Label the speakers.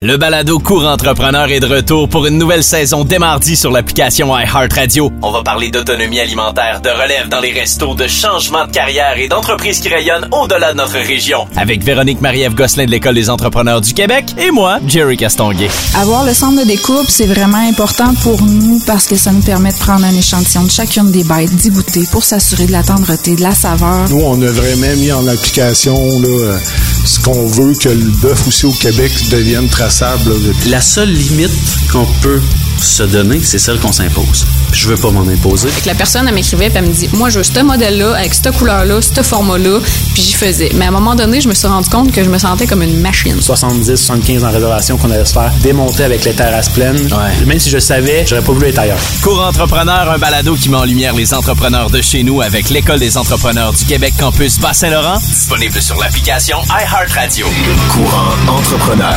Speaker 1: Le balado Cours Entrepreneur est de retour pour une nouvelle saison dès mardi sur l'application iHeartRadio. On va parler d'autonomie alimentaire, de relève dans les restos, de changement de carrière et d'entreprises qui rayonnent au-delà de notre région. Avec Véronique Marie-Ève Gosselin de l'École des entrepreneurs du Québec et moi, Jerry Castonguay.
Speaker 2: Avoir le centre de découpe, c'est vraiment important pour nous parce que ça nous permet de prendre un échantillon de chacune des bêtes, d'y goûter pour s'assurer de la tendreté, de la saveur.
Speaker 3: Nous, on a vraiment mis en application là, euh, ce qu'on veut que le bœuf aussi au Québec devienne traçable.
Speaker 4: La seule limite qu'on peut se donner, c'est celle qu'on s'impose. Puis Je veux pas m'en imposer.
Speaker 5: Fait que la personne, elle m'écrivait, puis elle me dit Moi, je veux ce modèle-là, avec cette couleur-là, ce format-là, puis j'y faisais. Mais à un moment donné, je me suis rendu compte que je me sentais comme une machine.
Speaker 6: 70, 75 en réservation qu'on allait se faire démonter avec les terrasses pleines. Même si je savais, j'aurais pas voulu être ailleurs.
Speaker 1: Cours Entrepreneur, un balado qui met en lumière les entrepreneurs de chez nous avec l'École des entrepreneurs du Québec Campus Bas-Saint-Laurent. Disponible sur l'application iHeartRadio.
Speaker 7: Courant entrepreneur.